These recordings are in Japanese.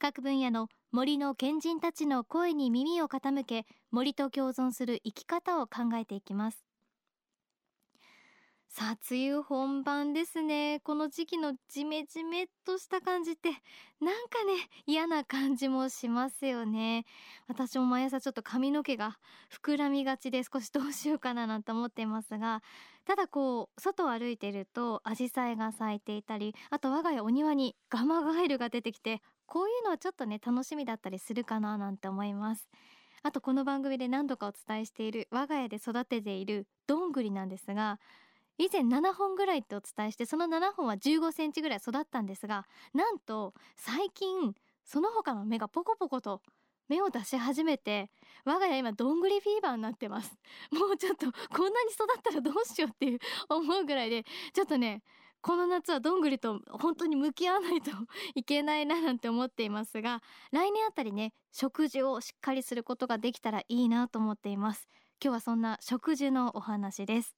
各分野の森の賢人たちの声に耳を傾け森と共存する生き方を考えていきます。さあ梅雨本番ですね。この時期のジメジメっとした感じってなんかね嫌な感じもしますよね。私も毎朝ちょっと髪の毛が膨らみがちで少しどうしようかななんて思っていますがただこう外を歩いてると紫陽花が咲いていたりあと我が家お庭にガマガエルが出てきてこういうのはちょっとね楽しみだったりするかななんて思います。あとこの番組で何度かお伝えしている我が家で育てているどんぐりなんですが以前7本ぐらいってお伝えしてその7本は15センチぐらい育ったんですがなんと最近その他の芽がポコポコと芽を出し始めて我が家今どんぐりフィーバーになってます。もうちょっとこんなに育ったらどうしようっていう思うぐらいでちょっとねこの夏はどんぐりと本当に向き合わないといけないななんて思っていますが来年あたりね食事をしっかりすることができたらいいなと思っています。今日はそんな食事のお話です。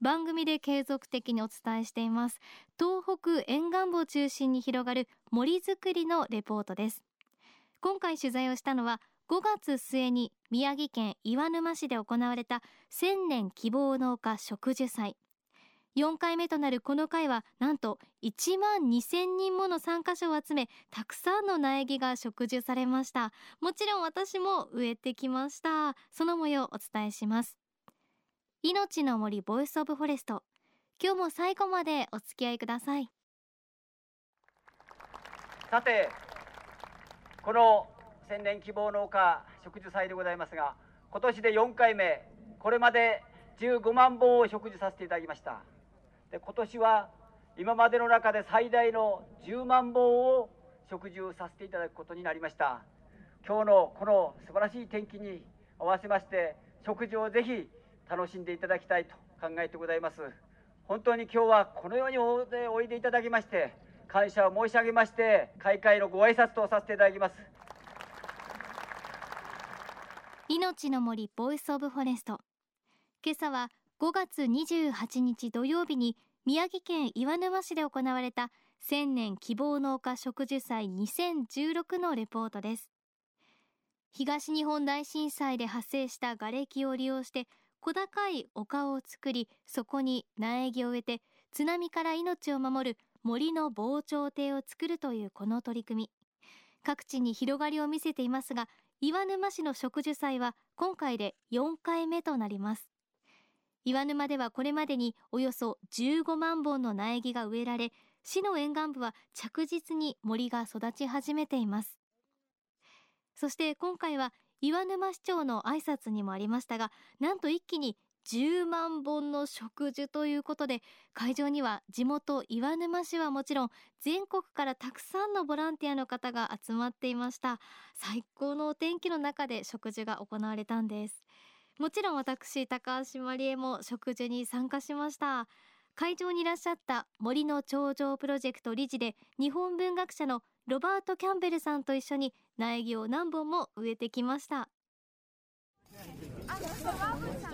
番組で継続的にお伝えしています。東北沿岸部を中心に広がる森づくりのレポートです。今回取材をしたのは5月末に宮城県岩沼市で行われた千年希望の丘植樹祭。4回目となるこの会はなんと1万2000人もの参加者を集めたくさんの苗木が植樹されました。もちろん私も植えてきました。その模様をお伝えします。命の森 Voice of Forest。今日も最後までお付き合いください。さてこの千年希望農家植樹祭でございますが今年で4回目。これまで15万本を植樹させていただきました。で今年は今までの中で最大の10万本を植樹させていただくことになりました。今日のこの素晴らしい天気に合わせまして植樹をぜひ楽しんでいただきたいと考えてございます。本当に今日はこのようにおいでいただきまして感謝を申し上げまして開会のご挨拶とさせていただきます。命の森 Voice of Forest。今朝は5月28日土曜日に宮城県岩沼市で行われた千年希望の丘植樹祭2016のレポートです。東日本大震災で発生した瓦礫を利用して小高い丘を作りそこに苗木を植えて津波から命を守る森の防潮堤を作るというこの取り組み。各地に広がりを見せていますが岩沼市の植樹祭は今回で4回目となります。岩沼ではこれまでにおよそ15万本の苗木が植えられ市の沿岸部は着実に森が育ち始めています。そして今回は岩沼市長の挨拶にもありましたがなんと一気に10万本の植樹ということで会場には地元岩沼市はもちろん全国からたくさんのボランティアの方が集まっていました。最高のお天気の中で植樹が行われたんです。もちろん私高橋真理恵も植樹に参加しました。会場にいらっしゃった森の頂上プロジェクト理事で日本文学者のロバート・キャンベルさんと一緒に苗木を何本も植えてきました。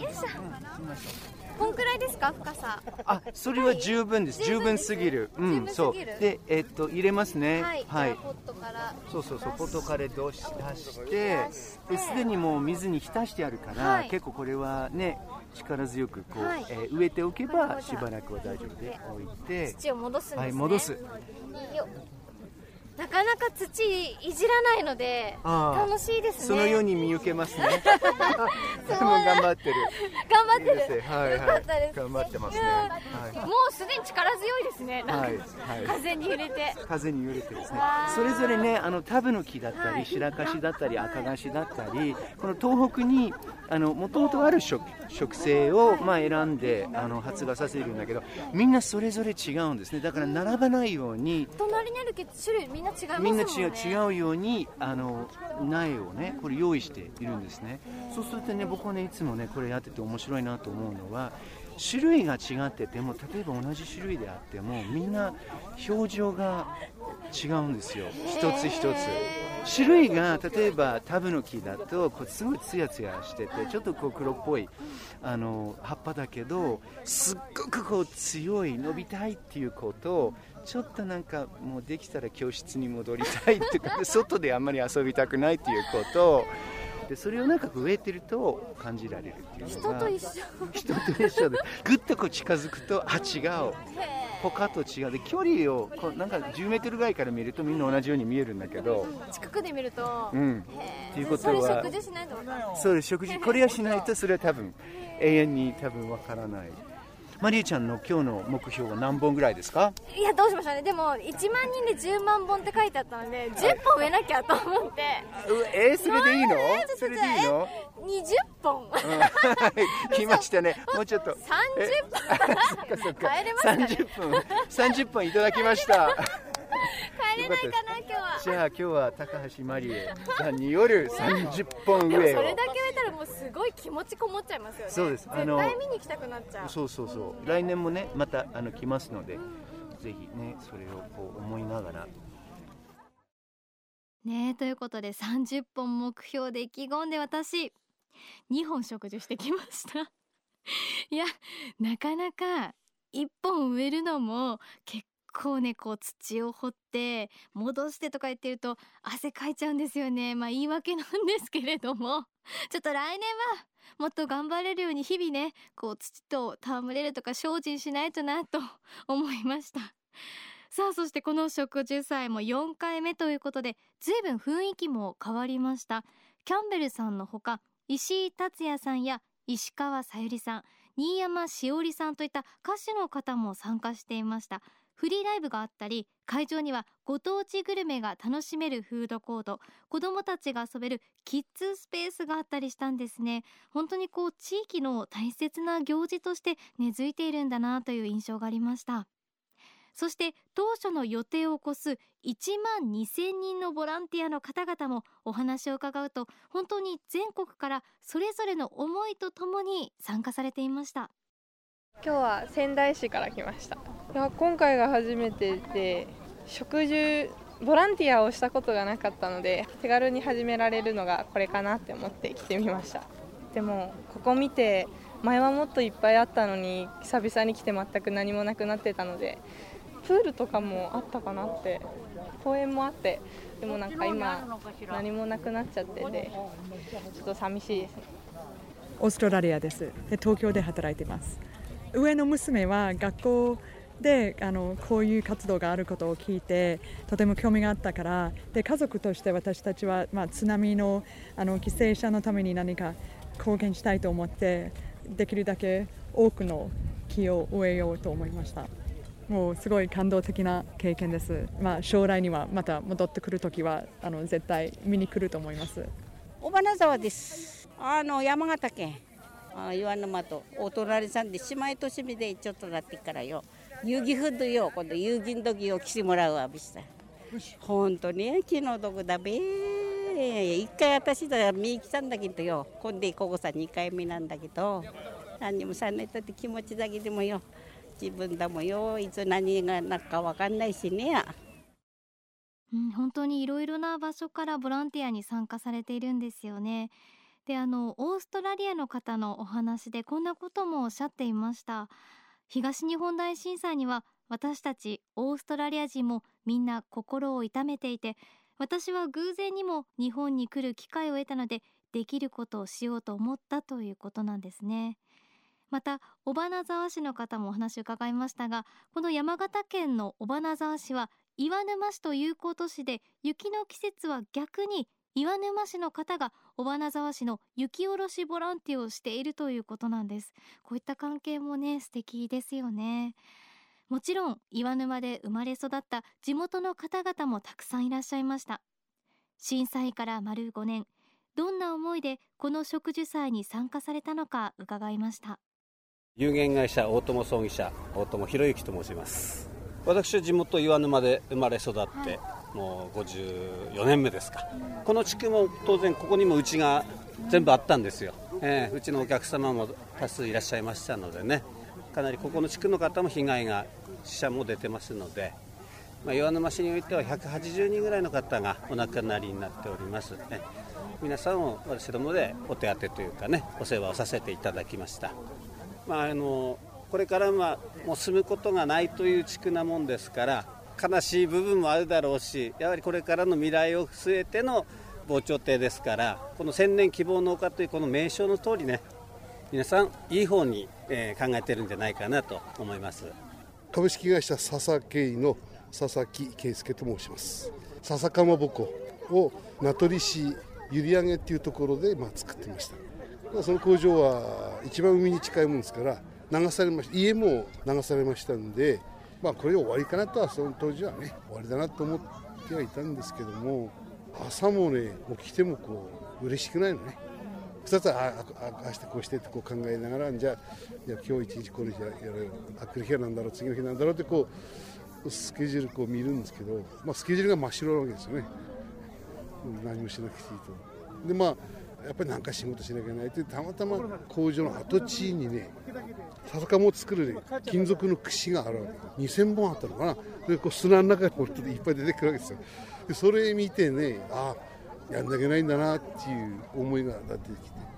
よいしょこんくらいですか深さ？あそれは十分です、十分すぎる。うんそう。でえっと入れますね。はい、はい。ポットからそうそうそうポトカレ出し出して。ですでにもう水に浸してあるから、はい。結構これはね力強くこう、はい。えー植えておけばしばらくは大丈夫で置いて。土を戻すんですね。はい戻す。よなかなか土いじらないので楽しいですね。そのように見受けますね。頑張ってる。頑張ってる。はいよかはいったです。頑張ってますね。もうすでに力強いですね。はいはい。風に揺れて。風に揺れてですね。それぞれねあのタブの木だったり、はい。白樫だったり赤樫だったりこの東北にあのもともとある食植生をまあ選んであの発芽させるんだけどみんなそれぞれ違うんですね。だから並ばないように隣にあるけど種類みんな違いますね。みんな違う違うようにあの苗をねこれ用意しているんですね。そうするとね僕はねいつもねこれやってて面白いなと思うのは種類が違ってても例えば同じ種類であってもみんな表情が違うんですよ。一つ一つ。種類が例えばタブの木だとこうすごいツヤツヤしててちょっとこう黒っぽいあの葉っぱだけどすっごくこう強い伸びたいっていう子とをちょっとなんかもうできたら教室に戻りたいっていうか外であんまり遊びたくないっていう子と。をでそれをなんか植えてると感じられるっていうのが人と一緒。人と一緒でぐっとこう近づくとあ違う他と違う。で距離をこうなんか10メートルぐらいから見るとみんな同じように見えるんだけど近くで見ると、うん。っていうことそれは食事しないとそうです食事これはしないとそれは多分永遠に多分わからないマリエちゃんの今日の目標は何本ぐらいですか？いやどうしましょうね。でも1万人で10万本って書いてあったので10本植えなきゃと思って。うえーそれでいいの？えーそれでいいの？20本。うん。来ましたね。もうちょっと。30え本。そっかそっか。帰れますかね？30分。30分いただきました。帰れないかな今日は。じゃあ今日は高橋マリエさんによる30本植えを。それだけたらもうすごい気持ちこもっちゃいます。よねそうです。あの絶対見に行きたくなっちゃう。そうそうそう。来年もねまたあの来ますのでぜひねそれをこう思いながら。ねえということで30本目標で意気込んで私2本植樹してきました。いやなかなか1本植えるのも結構ねこう土を掘って戻してとか言ってると汗かいちゃうんですよね。まあ言い訳なんですけれども。ちょっと来年はもっと頑張れるように日々ねこう土と戯れるとか精進しないとなと 思いました。さあそしてこの植樹祭も4回目ということで随分雰囲気も変わりました。キャンベルさんのほか石井達也さんや石川さゆりさん新山しおりさんといった歌手の方も参加していました。フリーライブがあったり会場にはご当地グルメが楽しめるフードコート子どもたちが遊べるキッズスペースがあったりしたんですね。本当にこう地域の大切な行事として根付いているんだなという印象がありました。そして当初の予定を超す1万2000人のボランティアの方々もお話を伺うと本当に全国からそれぞれの思いとともに参加されていました。今日は仙台市から来ました。いや今回が初めてで植樹ボランティアをしたことがなかったので手軽に始められるのがこれかなって思って来てみました。でもここ見て前はもっといっぱいあったのに久々に来て全く何もなくなってたのでプールとかもあったかなって公園もあってでもなんか今何もなくなっちゃっててちょっと寂しいですね。オーストラリアです。で東京で働いてます。上の娘は学校であのこういう活動があることを聞いてとても興味があったからで家族として私たちは、まあ、津波のあの犠牲者のために何か貢献したいと思ってできるだけ多くの木を植えようと思いましたもうすごい感動的な経験です、まあ、将来にはまた戻ってくるときはあの絶対見に来ると思います小花沢です。あの山形県。あ岩沼とお隣さんで姉妹都市でちょっとなってからよ。遊戯フードよ今度遊戯の時を来てもらうわびした。本当に気の毒だべ。一回私だ見に来たんだけどよ。今度ここさ二回目なんだけど。何にもさないとって気持ちだけでもよ。自分だもよいつ何がなるかわかんないしね。うん、本当にいろいろな場所からボランティアに参加されているんですよね。であのオーストラリアの方のお話でこんなこともおっしゃっていました東日本大震災には私たちオーストラリア人もみんな心を痛めていて私は偶然にも日本に来る機会を得たのでできることをしようと思ったということなんですね。また尾花沢市の方もお話を伺いましたがこの山形県の尾花沢市は岩沼市と友好都市で雪の季節は逆に岩沼市の方が尾花沢市の雪下ろしボランティアをしているということなんです。こういった関係もね素敵ですよね。もちろん岩沼で生まれ育った地元の方々もたくさんいらっしゃいました。震災から丸5年どんな思いでこの植樹祭に参加されたのか伺いました。有限会社大友葬儀社大友博之と申します。私は地元岩沼で生まれ育って、はい、もう54年目ですか。この地区も当然ここにもうちが全部あったんですよ、えー、うちのお客様も多数いらっしゃいましたのでね。かなりここの地区の方も被害が死者も出てますので、まあ、岩沼市においては180人ぐらいの方がお亡くなりになっております。ね皆さんを私どもでお手当というかねお世話をさせていただきました、まあ、あのこれからはもう住むことがないという地区なもんですから悲しい部分もあるだろうしやはりこれからの未来を据えての防潮堤ですからこの千年希望農家というこの名称の通りね皆さんいい方に、えー、考えてるんじゃないかなと思います。株式会社笹慶の佐々木圭介と申します。笹かまぼこを名取市閖上っていうところでまあ作ってました。その工場は一番海に近いもんですから流されました家も流されましたんでまあこれで終わりかなとはその当時はね終わりだなと思ってはいたんですけども朝もね起きてもこう嬉しくないのね2つはああしてこうしてってこう考えながらじゃあじゃ今日一日これじゃやるあくる日は何だろう次の日なんだろうってこうスケジュールこう見るんですけど、まあ、スケジュールが真っ白なわけですよね何もしなくていいと。でまあやっぱり何か仕事しなきゃいけないってたまたま工場の跡地にね笹かもを作る、ね、金属の串があるわけ。2000本あったのかな。でこう砂の中にいっぱい出てくるわけですよ。でそれ見てねああやんなきゃいけないんだなっていう思いが出てきて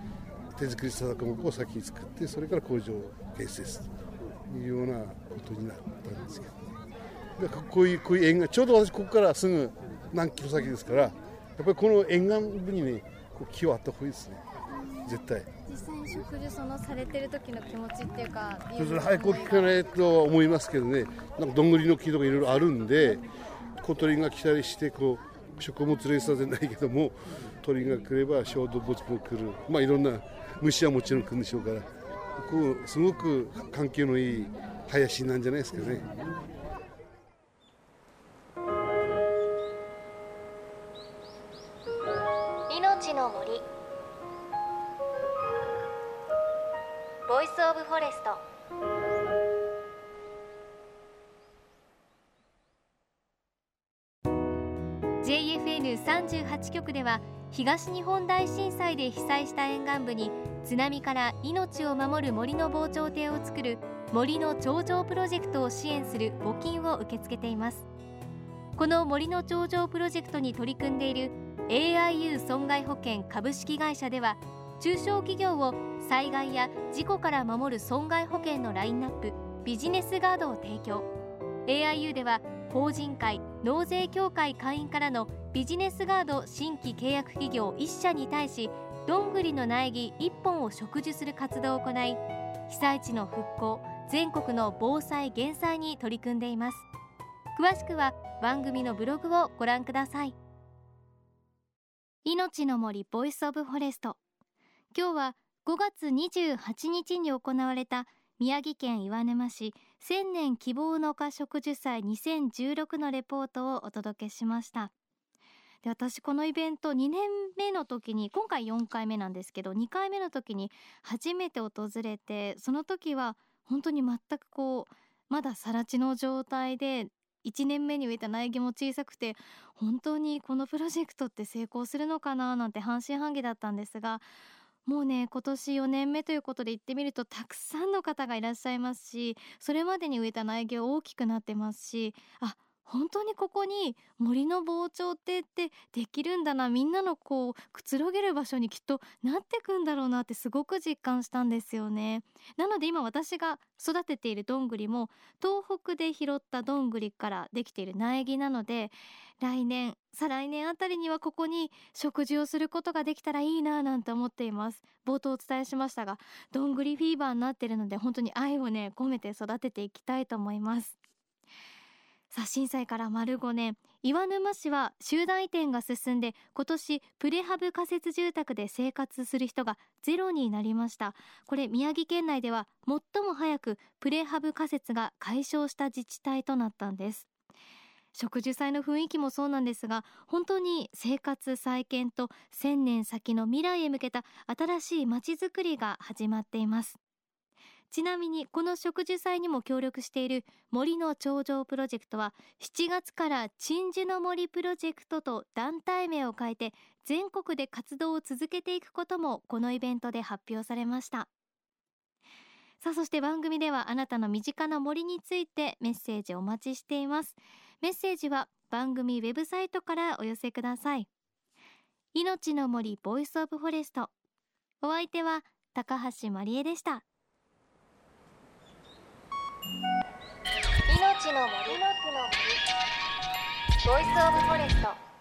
手作りさかもを先に作ってそれから工場を建設というようなことになったんですけど、ね、こういうこういう沿岸ちょうど私ここからすぐ何キロ先ですからやっぱりこの沿岸部にねこう木はあった方がいいですね。絶対。実際に植樹そのされてる時の気持ちっていうかそれ早く聞かないとは思いますけどね。なんかどんぐりの木とかいろいろあるんで小鳥が来たりしてこう食物連鎖じゃないけども鳥が来れば小動物も来る。まあいろんな虫はもちろん来るんでしょうからこうすごく環境のいい林なんじゃないですかね。では東日本大震災で被災した沿岸部に津波から命を守る森の防潮堤を作る森の頂上プロジェクトを支援する募金を受け付けています。この森の頂上プロジェクトに取り組んでいる AIU 損害保険株式会社では中小企業を災害や事故から守る損害保険のラインナップビジネスガードを提供。AIU では法人会納税協会会員からのビジネスガード新規契約企業1社に対しどんぐりの苗木1本を植樹する活動を行い被災地の復興全国の防災減災に取り組んでいます。詳しくは番組のブログをご覧ください。命の森 Voice of Forest。今日は5月28日に行われた宮城県岩沼市千年希望の花植樹祭2016のレポートをお届けしました。で私このイベント2年目の時に今回4回目なんですけど2回目の時に初めて訪れてその時は本当に全くこうまだ更地の状態で1年目に植えた苗木も小さくて本当にこのプロジェクトって成功するのかななんて半信半疑だったんですがもうね今年4年目ということで行ってみるとたくさんの方がいらっしゃいますしそれまでに植えた苗木は大きくなってますしあ本当にここに森の防潮堤ってできるんだなみんなのこうくつろげる場所にきっとなってくんだろうなってすごく実感したんですよね。なので今私が育てているどんぐりも東北で拾ったどんぐりからできている苗木なので来年再来年あたりにはここに食事をすることができたらいいなぁなんて思っています。冒頭お伝えしましたがどんぐりフィーバーになってるので本当に愛をね込めて育てていきたいと思います。さあ震災から丸5年岩沼市は集団移転が進んで今年プレハブ仮設住宅で生活する人がゼロになりました。これ宮城県内では最も早くプレハブ仮設が解消した自治体となったんです。植樹祭の雰囲気もそうなんですが本当に生活再建と1000年先の未来へ向けた新しい街づくりが始まっています。ちなみにこの植樹祭にも協力している森の頂上プロジェクトは7月から鎮守の森プロジェクトと団体名を変えて全国で活動を続けていくこともこのイベントで発表されました。さあそして番組ではあなたの身近な森についてメッセージお待ちしています。メッセージは番組ウェブサイトからお寄せください。命の森 Voice of Forest。お相手は高橋真理恵でした。の森ボイスオブフォレスト。